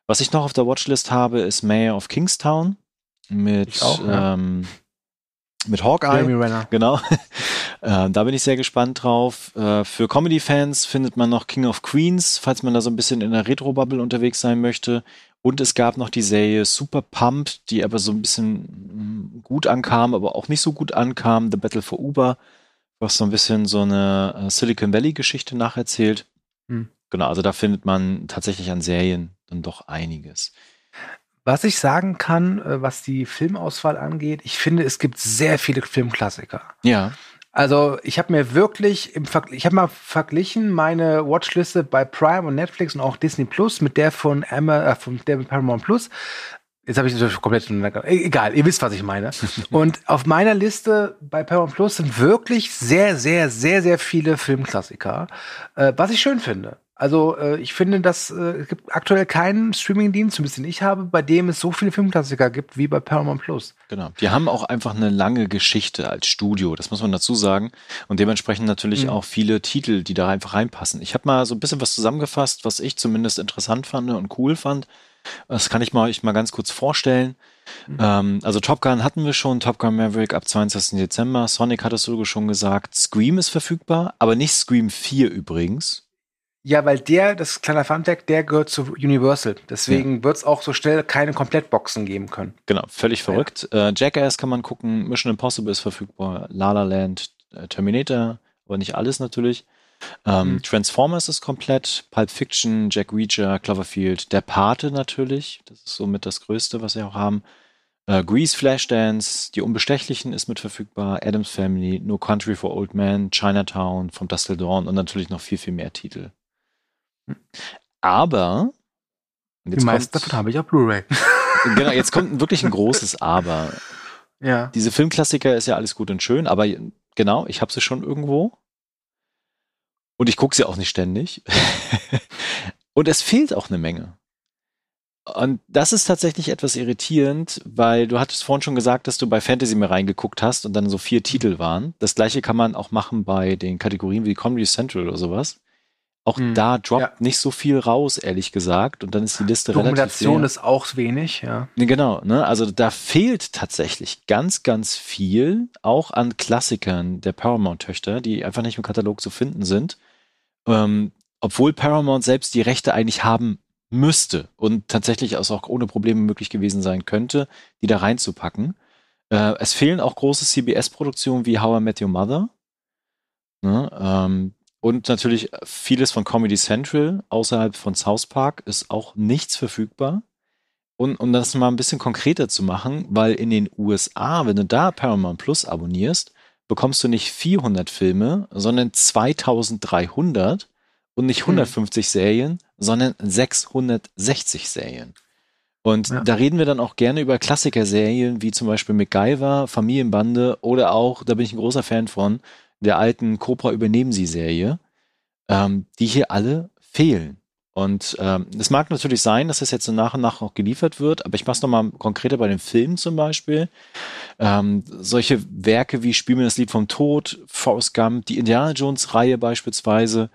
Was ich noch auf der Watchlist habe, ist Mayor of Kingstown mit, auch, ja. ähm, mit Hawkeye. Genau. *laughs* äh, da bin ich sehr gespannt drauf. Äh, für Comedy-Fans findet man noch King of Queens, falls man da so ein bisschen in der Retro-Bubble unterwegs sein möchte. Und es gab noch die Serie Super Pumped, die aber so ein bisschen mm, gut ankam, aber auch nicht so gut ankam. The Battle for Uber, was so ein bisschen so eine äh, Silicon Valley-Geschichte nacherzählt. Hm. Genau, also da findet man tatsächlich an Serien dann doch einiges. Was ich sagen kann, äh, was die Filmauswahl angeht, ich finde, es gibt sehr viele Filmklassiker. Ja. Also ich habe mir wirklich im Ver ich habe mal verglichen meine Watchliste bei Prime und Netflix und auch Disney Plus mit der von Emma äh, von der Paramount Plus. Jetzt habe ich natürlich komplett e-, egal, ihr wisst, was ich meine. *laughs* und auf meiner Liste bei Paramount Plus sind wirklich sehr, sehr, sehr, sehr viele Filmklassiker, äh, was ich schön finde. Also äh, ich finde, dass äh, es gibt aktuell keinen Streamingdienst, zumindest den ich habe, bei dem es so viele Filmklassiker gibt wie bei Paramount Plus. Genau. Die haben auch einfach eine lange Geschichte als Studio, das muss man dazu sagen. Und dementsprechend natürlich mhm. auch viele Titel, die da einfach reinpassen. Ich habe mal so ein bisschen was zusammengefasst, was ich zumindest interessant fand und cool fand. Das kann ich mal euch mal ganz kurz vorstellen. Mhm. Ähm, also Top Gun hatten wir schon, Top Gun Maverick ab 22. Dezember. Sonic hattest du schon gesagt. Scream ist verfügbar, aber nicht Scream 4 übrigens. Ja, weil der, das ist kleiner Funfact, der gehört zu Universal. Deswegen ja. wird es auch so schnell keine Komplettboxen geben können. Genau, völlig verrückt. Ja. Äh, Jackass kann man gucken, Mission Impossible ist verfügbar, La La Land, äh, Terminator, aber nicht alles natürlich. Ähm, mhm. Transformers ist komplett, Pulp Fiction, Jack Reacher, Cloverfield, Der Pate natürlich, das ist somit das Größte, was wir auch haben. Äh, Grease, Flashdance, Die Unbestechlichen ist mit verfügbar, Adams Family, No Country for Old Men, Chinatown, From Dust Till Dawn und natürlich noch viel, viel mehr Titel. Aber die meisten davon habe ich auf Blu-ray. *laughs* genau, jetzt kommt wirklich ein großes Aber. Ja. Diese Filmklassiker ist ja alles gut und schön, aber genau, ich habe sie schon irgendwo. Und ich gucke sie auch nicht ständig. *laughs* und es fehlt auch eine Menge. Und das ist tatsächlich etwas irritierend, weil du hattest vorhin schon gesagt, dass du bei Fantasy mehr reingeguckt hast und dann so vier Titel waren. Das gleiche kann man auch machen bei den Kategorien wie Comedy Central oder sowas. Auch hm, da droppt ja. nicht so viel raus, ehrlich gesagt. Und dann ist die Liste relativ Dokumentation ist auch wenig, ja. Genau, ne? Also da fehlt tatsächlich ganz, ganz viel, auch an Klassikern der Paramount-Töchter, die einfach nicht im Katalog zu finden sind. Ähm, obwohl Paramount selbst die Rechte eigentlich haben müsste und tatsächlich auch ohne Probleme möglich gewesen sein könnte, die da reinzupacken. Äh, es fehlen auch große CBS-Produktionen wie How I Met Your Mother. Ne, ähm, und natürlich vieles von Comedy Central außerhalb von South Park ist auch nichts verfügbar. Und um das mal ein bisschen konkreter zu machen, weil in den USA, wenn du da Paramount Plus abonnierst, bekommst du nicht 400 Filme, sondern 2300 und nicht 150 hm. Serien, sondern 660 Serien. Und ja. da reden wir dann auch gerne über Klassiker-Serien wie zum Beispiel MacGyver, Familienbande oder auch, da bin ich ein großer Fan von, der alten Cobra übernehmen sie Serie, ähm, die hier alle fehlen. Und ähm, es mag natürlich sein, dass das jetzt so nach und nach noch geliefert wird, aber ich mache es nochmal konkreter bei den Filmen zum Beispiel. Ähm, solche Werke wie Spiel mir das Lied vom Tod, Forrest Gump, die Indiana Jones-Reihe beispielsweise,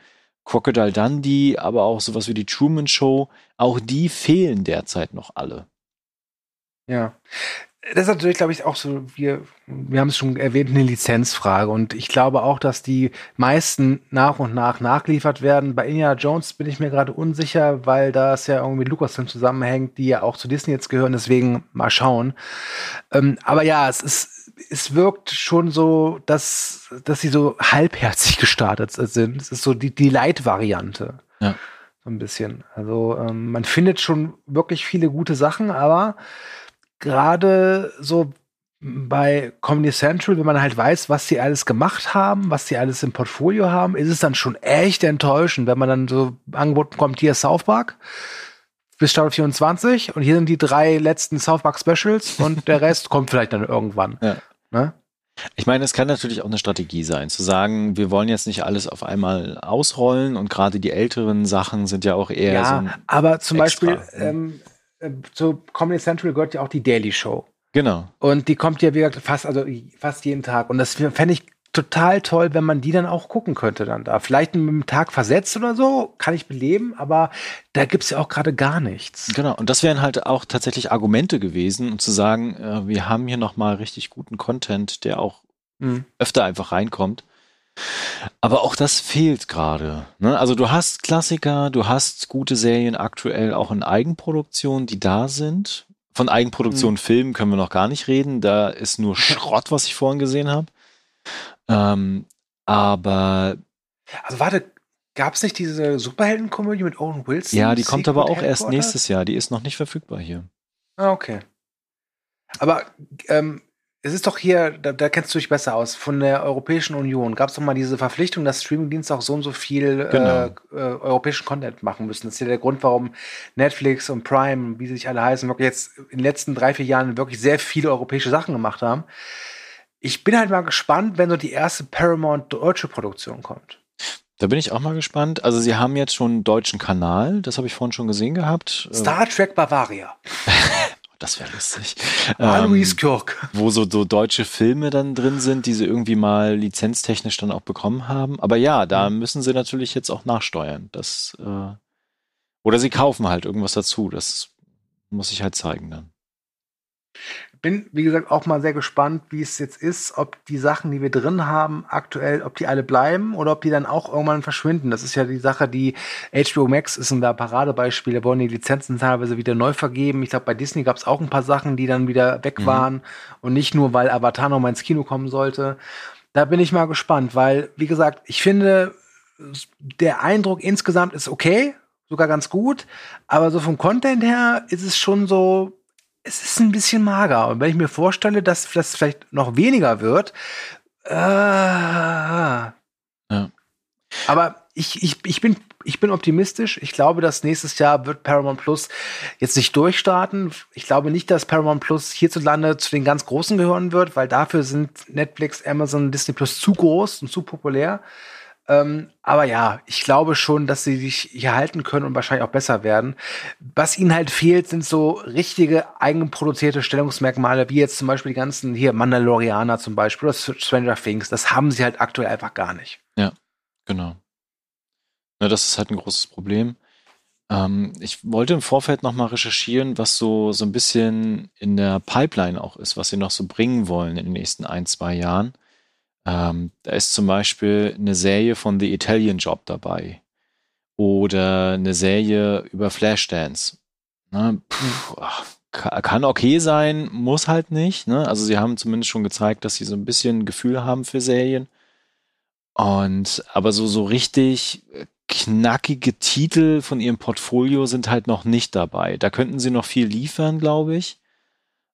Crocodile Dundee, aber auch sowas wie die Truman Show, auch die fehlen derzeit noch alle. Ja. Das ist natürlich, glaube ich, auch so, wir, wir haben es schon erwähnt, eine Lizenzfrage. Und ich glaube auch, dass die meisten nach und nach nachgeliefert werden. Bei Indiana Jones bin ich mir gerade unsicher, weil das ja irgendwie mit Lucasfilm zusammenhängt, die ja auch zu Disney jetzt gehören. Deswegen mal schauen. Ähm, aber ja, es ist, es wirkt schon so, dass, dass sie so halbherzig gestartet sind. Es ist so die, die Light-Variante. Ja. So ein bisschen. Also ähm, man findet schon wirklich viele gute Sachen, aber gerade so bei Comedy Central, wenn man halt weiß, was sie alles gemacht haben, was sie alles im Portfolio haben, ist es dann schon echt enttäuschend, wenn man dann so angeboten bekommt, hier South Park bis Staffel 24 und hier sind die drei letzten South Park Specials und der Rest *laughs* kommt vielleicht dann irgendwann. Ja. Ne? Ich meine, es kann natürlich auch eine Strategie sein, zu sagen, wir wollen jetzt nicht alles auf einmal ausrollen und gerade die älteren Sachen sind ja auch eher ja, so. aber zum Extra, Beispiel ähm, äh, zu Comedy Central gehört ja auch die Daily Show. Genau. Und die kommt ja wieder fast, also fast jeden Tag. Und das fände ich total toll, wenn man die dann auch gucken könnte dann da. Vielleicht mit einem Tag versetzt oder so, kann ich beleben, aber da gibt es ja auch gerade gar nichts. Genau, und das wären halt auch tatsächlich Argumente gewesen, um zu sagen, äh, wir haben hier nochmal richtig guten Content, der auch mhm. öfter einfach reinkommt. Aber auch das fehlt gerade. Ne? Also du hast Klassiker, du hast gute Serien aktuell auch in Eigenproduktion, die da sind. Von Eigenproduktion mhm. Filmen können wir noch gar nicht reden. Da ist nur *laughs* Schrott, was ich vorhin gesehen habe. Ähm, aber. Also warte, gab es nicht diese Superheldenkomödie mit Owen Wilson? Ja, die kommt aber auch erst nächstes Jahr. Die ist noch nicht verfügbar hier. Ah, okay. Aber ähm, es ist doch hier, da, da, kennst du dich besser aus, von der Europäischen Union gab es doch mal diese Verpflichtung, dass Streamingdienste auch so und so viel äh, genau. äh, äh, europäischen Content machen müssen. Das ist ja der Grund, warum Netflix und Prime, wie sie sich alle heißen, wirklich jetzt in den letzten drei, vier Jahren wirklich sehr viele europäische Sachen gemacht haben. Ich bin halt mal gespannt, wenn so die erste Paramount deutsche Produktion kommt. Da bin ich auch mal gespannt. Also sie haben jetzt schon einen deutschen Kanal, das habe ich vorhin schon gesehen gehabt. Star Trek Bavaria. *laughs* das wäre lustig. Alois ähm, Kirk. Wo so, so deutsche Filme dann drin sind, die sie irgendwie mal lizenztechnisch dann auch bekommen haben. Aber ja, da mhm. müssen sie natürlich jetzt auch nachsteuern. Das, äh, oder sie kaufen halt irgendwas dazu. Das muss ich halt zeigen dann bin, wie gesagt, auch mal sehr gespannt, wie es jetzt ist, ob die Sachen, die wir drin haben, aktuell, ob die alle bleiben oder ob die dann auch irgendwann verschwinden. Das ist ja die Sache, die HBO Max ist ein Paradebeispiel. Da wollen die Lizenzen teilweise wieder neu vergeben. Ich glaube, bei Disney gab es auch ein paar Sachen, die dann wieder weg mhm. waren und nicht nur, weil Avatar noch mal ins Kino kommen sollte. Da bin ich mal gespannt, weil, wie gesagt, ich finde, der Eindruck insgesamt ist okay, sogar ganz gut, aber so vom Content her ist es schon so, es ist ein bisschen mager. Und wenn ich mir vorstelle, dass das vielleicht noch weniger wird, äh, ja. aber ich, ich, ich, bin, ich bin optimistisch. Ich glaube, dass nächstes Jahr wird Paramount Plus jetzt nicht durchstarten. Ich glaube nicht, dass Paramount Plus hierzulande zu den ganz Großen gehören wird, weil dafür sind Netflix, Amazon, Disney Plus zu groß und zu populär. Ähm, aber ja, ich glaube schon, dass sie sich hier halten können und wahrscheinlich auch besser werden. Was ihnen halt fehlt, sind so richtige eigenproduzierte Stellungsmerkmale, wie jetzt zum Beispiel die ganzen hier Mandalorianer zum Beispiel oder Stranger Things. Das haben sie halt aktuell einfach gar nicht. Ja, genau. Ja, das ist halt ein großes Problem. Ähm, ich wollte im Vorfeld noch mal recherchieren, was so, so ein bisschen in der Pipeline auch ist, was sie noch so bringen wollen in den nächsten ein, zwei Jahren. Ähm, da ist zum Beispiel eine Serie von The Italian Job dabei. oder eine Serie über Flashdance. Ne? Puh, kann okay sein, muss halt nicht. Ne? Also sie haben zumindest schon gezeigt, dass sie so ein bisschen Gefühl haben für Serien. Und aber so, so richtig knackige Titel von ihrem Portfolio sind halt noch nicht dabei. Da könnten sie noch viel liefern, glaube ich.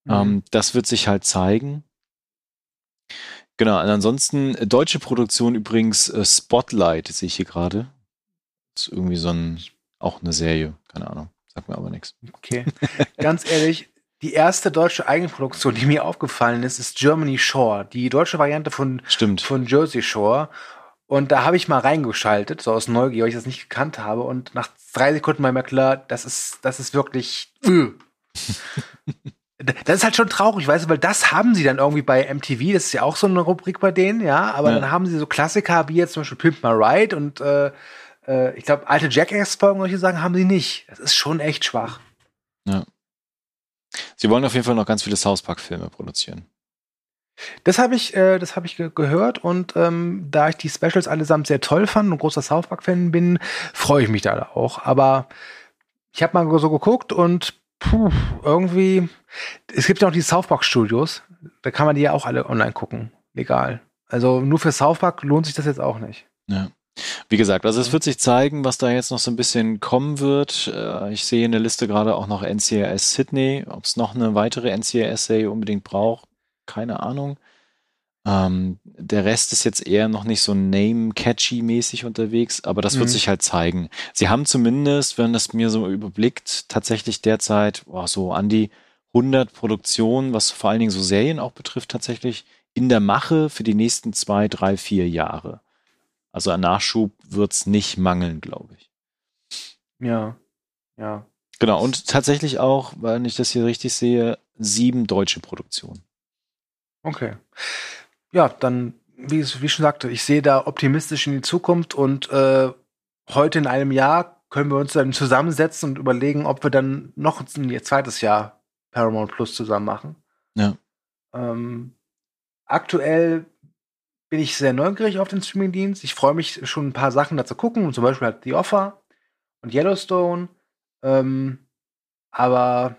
Mhm. Ähm, das wird sich halt zeigen. Genau, und ansonsten äh, deutsche Produktion übrigens äh, Spotlight sehe ich hier gerade. Ist irgendwie so ein, auch eine Serie, keine Ahnung. Sagt mir aber nichts. Okay. Ganz ehrlich, die erste deutsche Eigenproduktion, die mir aufgefallen ist, ist Germany Shore, die deutsche Variante von, Stimmt. von Jersey Shore. Und da habe ich mal reingeschaltet, so aus Neugier, weil ich das nicht gekannt habe. Und nach drei Sekunden war mir klar, das ist, das ist wirklich. Äh. *laughs* das ist halt schon traurig, weißt du, weil das haben sie dann irgendwie bei MTV, das ist ja auch so eine Rubrik bei denen, ja, aber ja. dann haben sie so Klassiker wie jetzt zum Beispiel Pimp My Ride und äh, äh, ich glaube, alte Jackass-Folgen, solche Sachen haben sie nicht. Das ist schon echt schwach. Ja. Sie wollen auf jeden Fall noch ganz viele South Park-Filme produzieren. Das habe ich, äh, das habe ich ge gehört und ähm, da ich die Specials allesamt sehr toll fand und großer South Park-Fan bin, freue ich mich da auch. Aber ich habe mal so geguckt und puh, irgendwie, es gibt ja auch die South Park Studios, da kann man die ja auch alle online gucken, legal. Also nur für South Park lohnt sich das jetzt auch nicht. Ja. Wie gesagt, also es wird sich zeigen, was da jetzt noch so ein bisschen kommen wird. Äh, ich sehe in der Liste gerade auch noch NCIS Sydney. Ob es noch eine weitere NCIS-Serie unbedingt braucht, keine Ahnung. Ähm, der Rest ist jetzt eher noch nicht so name-catchy-mäßig unterwegs, aber das mhm. wird sich halt zeigen. Sie haben zumindest, wenn das mir so überblickt, tatsächlich derzeit oh, so an die 100 Produktionen, was vor allen Dingen so Serien auch betrifft, tatsächlich in der Mache für die nächsten zwei, drei, vier Jahre. Also an Nachschub wird es nicht mangeln, glaube ich. Ja, ja. Genau, und tatsächlich auch, weil ich das hier richtig sehe, sieben deutsche Produktionen. Okay. Ja, dann, wie, wie schon sagte, ich sehe da optimistisch in die Zukunft und äh, heute in einem Jahr können wir uns dann zusammensetzen und überlegen, ob wir dann noch ein zweites Jahr Paramount Plus zusammen machen. Ja. Ähm, aktuell bin ich sehr neugierig auf den Streamingdienst. Ich freue mich schon ein paar Sachen dazu gucken, zum Beispiel halt The Offer und Yellowstone. Ähm, aber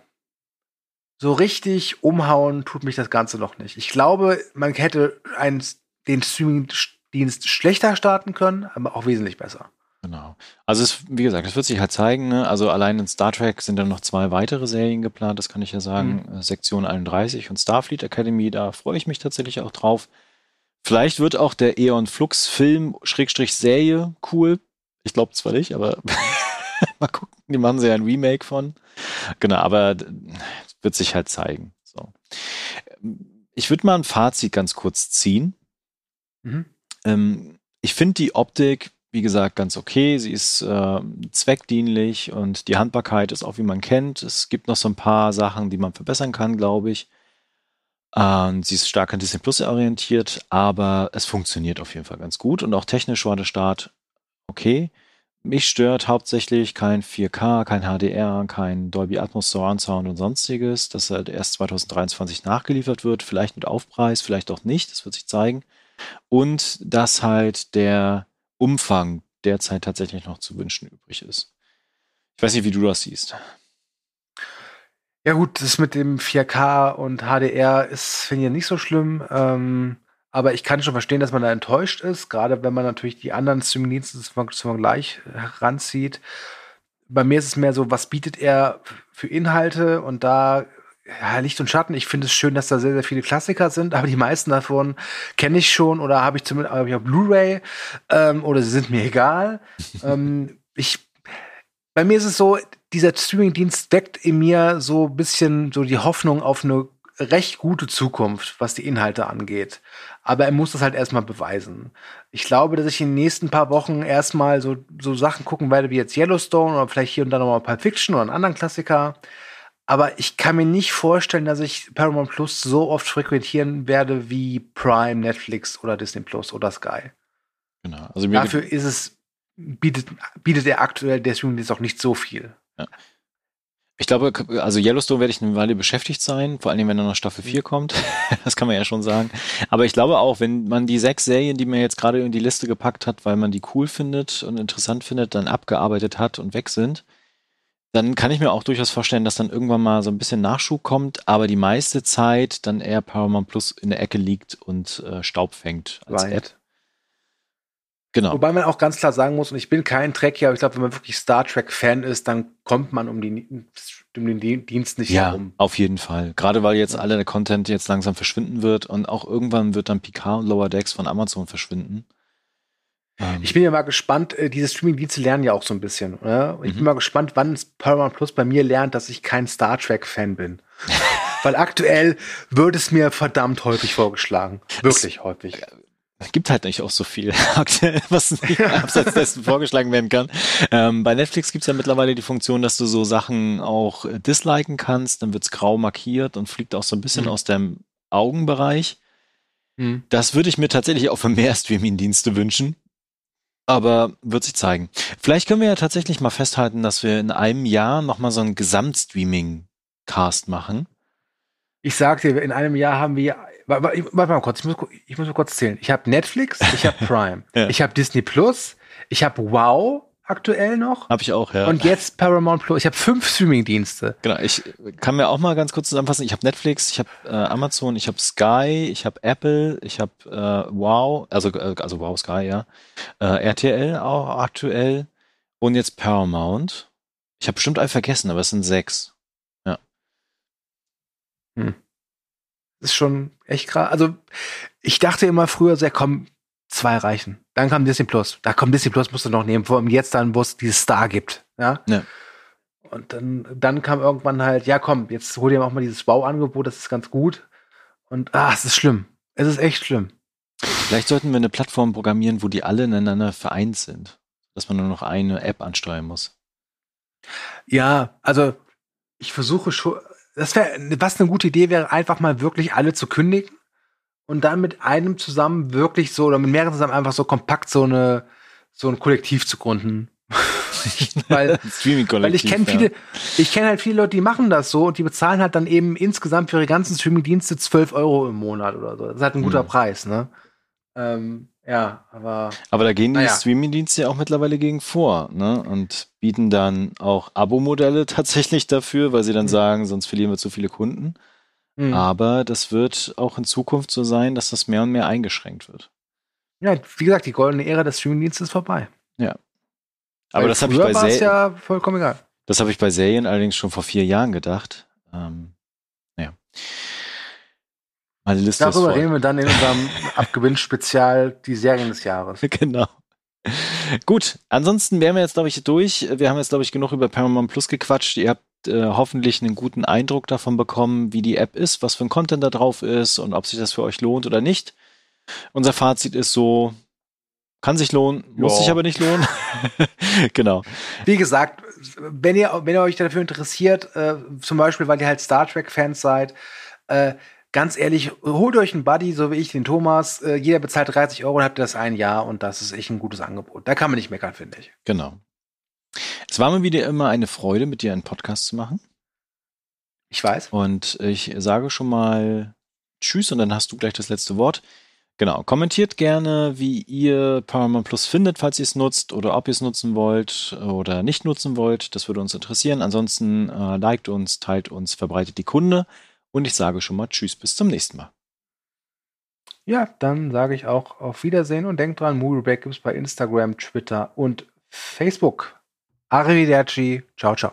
so richtig umhauen tut mich das Ganze noch nicht. Ich glaube, man hätte einen, den Streamingdienst schlechter starten können, aber auch wesentlich besser. Genau. Also es, wie gesagt, es wird sich halt zeigen. Ne? Also allein in Star Trek sind dann noch zwei weitere Serien geplant, das kann ich ja sagen. Mhm. Sektion 31 und Starfleet Academy, da freue ich mich tatsächlich auch drauf. Vielleicht wird auch der Eon Flux Film Schrägstrich Serie cool. Ich glaube zwar nicht, aber *laughs* mal gucken. Die machen sie ja ein Remake von. Genau, aber wird sich halt zeigen. So. Ich würde mal ein Fazit ganz kurz ziehen. Mhm. Ähm, ich finde die Optik, wie gesagt, ganz okay. Sie ist äh, zweckdienlich und die Handbarkeit ist auch, wie man kennt. Es gibt noch so ein paar Sachen, die man verbessern kann, glaube ich. Ähm, sie ist stark an Disney Plus orientiert, aber es funktioniert auf jeden Fall ganz gut und auch technisch war der Start okay. Mich stört hauptsächlich kein 4K, kein HDR, kein Dolby Atmos Surround Sound und sonstiges, dass halt erst 2023 nachgeliefert wird, vielleicht mit Aufpreis, vielleicht auch nicht, das wird sich zeigen. Und dass halt der Umfang derzeit tatsächlich noch zu wünschen übrig ist. Ich weiß nicht, wie du das siehst. Ja gut, das mit dem 4K und HDR ist, finde ich, nicht so schlimm. Ähm, aber ich kann schon verstehen, dass man da enttäuscht ist, gerade wenn man natürlich die anderen Streaming-Dienste zum Vergleich heranzieht. Bei mir ist es mehr so, was bietet er für Inhalte und da ja, Licht und Schatten. Ich finde es schön, dass da sehr, sehr viele Klassiker sind, aber die meisten davon kenne ich schon oder habe ich zumindest hab ich auf Blu-ray ähm, oder sie sind mir egal. *laughs* ähm, ich, bei mir ist es so, dieser Streamingdienst weckt in mir so ein bisschen so die Hoffnung auf eine recht gute Zukunft, was die Inhalte angeht. Aber er muss das halt erstmal beweisen. Ich glaube, dass ich in den nächsten paar Wochen erstmal so, so Sachen gucken werde wie jetzt Yellowstone oder vielleicht hier und da nochmal Pulp Fiction oder einen anderen Klassiker. Aber ich kann mir nicht vorstellen, dass ich Paramount Plus so oft frequentieren werde wie Prime, Netflix oder Disney Plus oder Sky. Genau. Also Dafür ist es, bietet, bietet er aktuell der Streaming auch nicht so viel. Ja. Ich glaube, also Yellowstone werde ich eine Weile beschäftigt sein, vor allem wenn dann noch Staffel 4 kommt. *laughs* das kann man ja schon sagen. Aber ich glaube auch, wenn man die sechs Serien, die man jetzt gerade in die Liste gepackt hat, weil man die cool findet und interessant findet, dann abgearbeitet hat und weg sind, dann kann ich mir auch durchaus vorstellen, dass dann irgendwann mal so ein bisschen Nachschub kommt, aber die meiste Zeit dann eher Paramount Plus in der Ecke liegt und äh, Staub fängt als right. App. Genau. Wobei man auch ganz klar sagen muss, und ich bin kein Trekkie, aber ich glaube, wenn man wirklich Star Trek-Fan ist, dann kommt man um, die, um den Dienst nicht ja, herum. Auf jeden Fall. Gerade weil jetzt alle der Content jetzt langsam verschwinden wird und auch irgendwann wird dann Picard und Lower Decks von Amazon verschwinden. Ähm. Ich bin ja mal gespannt, äh, diese Streaming-Dienste lernen ja auch so ein bisschen. Oder? Ich mhm. bin mal gespannt, wann Paramount Plus bei mir lernt, dass ich kein Star Trek-Fan bin. *laughs* Weil aktuell wird es mir verdammt häufig vorgeschlagen. Wirklich es, häufig gibt halt nicht auch so viel *laughs* was nicht *laughs* abseits dessen vorgeschlagen werden kann. Ähm, bei Netflix gibt's ja mittlerweile die Funktion, dass du so Sachen auch äh, disliken kannst, dann wird's grau markiert und fliegt auch so ein bisschen mhm. aus deinem Augenbereich. Mhm. Das würde ich mir tatsächlich auch für mehr Streaming-Dienste wünschen. Aber wird sich zeigen. Vielleicht können wir ja tatsächlich mal festhalten, dass wir in einem Jahr nochmal so einen Gesamtstreaming-Cast machen. Ich sag dir, in einem Jahr haben wir Warte mal kurz, ich muss, ich muss mal kurz zählen. Ich habe Netflix, ich habe *laughs* Prime, ja. ich habe Disney Plus, ich habe Wow aktuell noch. Habe ich auch, ja. Und jetzt Paramount Plus. Ich habe fünf Streaming-Dienste. Genau, ich kann mir auch mal ganz kurz zusammenfassen. Ich habe Netflix, ich habe äh, Amazon, ich habe Sky, ich habe Apple, ich habe äh, Wow, also äh, also Wow Sky, ja. Äh, RTL auch aktuell und jetzt Paramount. Ich habe bestimmt einen vergessen, aber es sind sechs. Ja. Hm ist schon echt krass. Also ich dachte immer früher, sehr kommen zwei reichen. Dann kam Disney Plus. Da kommt Disney Plus, musst du noch nehmen, vor allem jetzt dann, wo es dieses Star gibt. Ja. ja. Und dann, dann kam irgendwann halt, ja komm, jetzt hol dir auch mal dieses Wow-Angebot, das ist ganz gut. Und ah, es ist schlimm. Es ist echt schlimm. Vielleicht sollten wir eine Plattform programmieren, wo die alle ineinander vereint sind. Dass man nur noch eine App ansteuern muss. Ja, also ich versuche schon, das wäre, was eine gute Idee wäre, einfach mal wirklich alle zu kündigen und dann mit einem zusammen wirklich so oder mit mehreren zusammen einfach so kompakt so eine so ein Kollektiv zu gründen. *laughs* weil, weil ich kenne viele, ja. ich kenne halt viele Leute, die machen das so und die bezahlen halt dann eben insgesamt für ihre ganzen Streaming-Dienste 12 Euro im Monat oder so. Das ist halt ein guter mhm. Preis, ne? Ähm, ja, aber. Aber da gehen die ja. Streaming-Dienste ja auch mittlerweile gegen vor, ne? Und bieten dann auch Abo-Modelle *laughs* tatsächlich dafür, weil sie dann mhm. sagen, sonst verlieren wir zu viele Kunden. Mhm. Aber das wird auch in Zukunft so sein, dass das mehr und mehr eingeschränkt wird. Ja, wie gesagt, die goldene Ära des Streaming-Dienstes ist vorbei. Ja. Aber weil das habe ich bei Serien. ja vollkommen egal. Das habe ich bei Serien allerdings schon vor vier Jahren gedacht. Ähm, ja. Meine Liste Darüber reden wir dann in unserem *laughs* Abgewinn-Spezial die Serien des Jahres. *laughs* Genau. Gut, ansonsten wären wir jetzt, glaube ich, durch. Wir haben jetzt, glaube ich, genug über Paramount Plus gequatscht. Ihr habt äh, hoffentlich einen guten Eindruck davon bekommen, wie die App ist, was für ein Content da drauf ist und ob sich das für euch lohnt oder nicht. Unser Fazit ist so, kann sich lohnen, muss sich aber nicht lohnen. *laughs* genau. Wie gesagt, wenn ihr, wenn ihr euch dafür interessiert, äh, zum Beispiel, weil ihr halt Star Trek-Fans seid, äh, ganz ehrlich, holt euch einen Buddy, so wie ich, den Thomas. Äh, jeder bezahlt 30 Euro und habt das ein Jahr und das ist echt ein gutes Angebot. Da kann man nicht meckern, finde ich. Genau. Es war mir wieder immer eine Freude, mit dir einen Podcast zu machen. Ich weiß. Und ich sage schon mal Tschüss und dann hast du gleich das letzte Wort. Genau, kommentiert gerne, wie ihr Paramount Plus findet, falls ihr es nutzt oder ob ihr es nutzen wollt oder nicht nutzen wollt. Das würde uns interessieren. Ansonsten äh, liked uns, teilt uns, verbreitet die Kunde. Und ich sage schon mal Tschüss, bis zum nächsten Mal. Ja, dann sage ich auch auf Wiedersehen und denkt dran, Movieback gibt es bei Instagram, Twitter und Facebook. Arrivederci. Ciao, ciao.